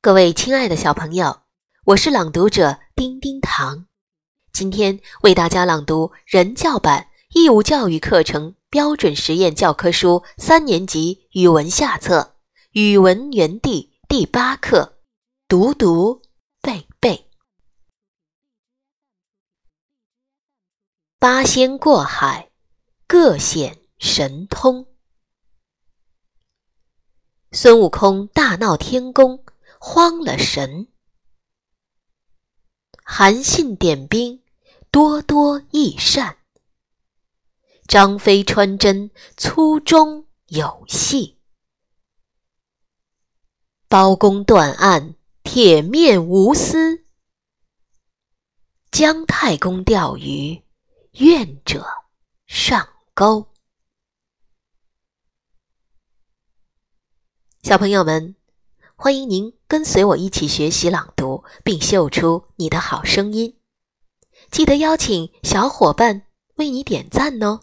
各位亲爱的小朋友，我是朗读者丁丁糖，今天为大家朗读人教版义务教育课程标准实验教科书三年级语文下册《语文园地》第八课《读读背背》。八仙过海，各显神通。孙悟空大闹天宫。慌了神，韩信点兵，多多益善。张飞穿针，粗中有细。包公断案，铁面无私。姜太公钓鱼，愿者上钩。小朋友们。欢迎您跟随我一起学习朗读，并秀出你的好声音。记得邀请小伙伴为你点赞哦。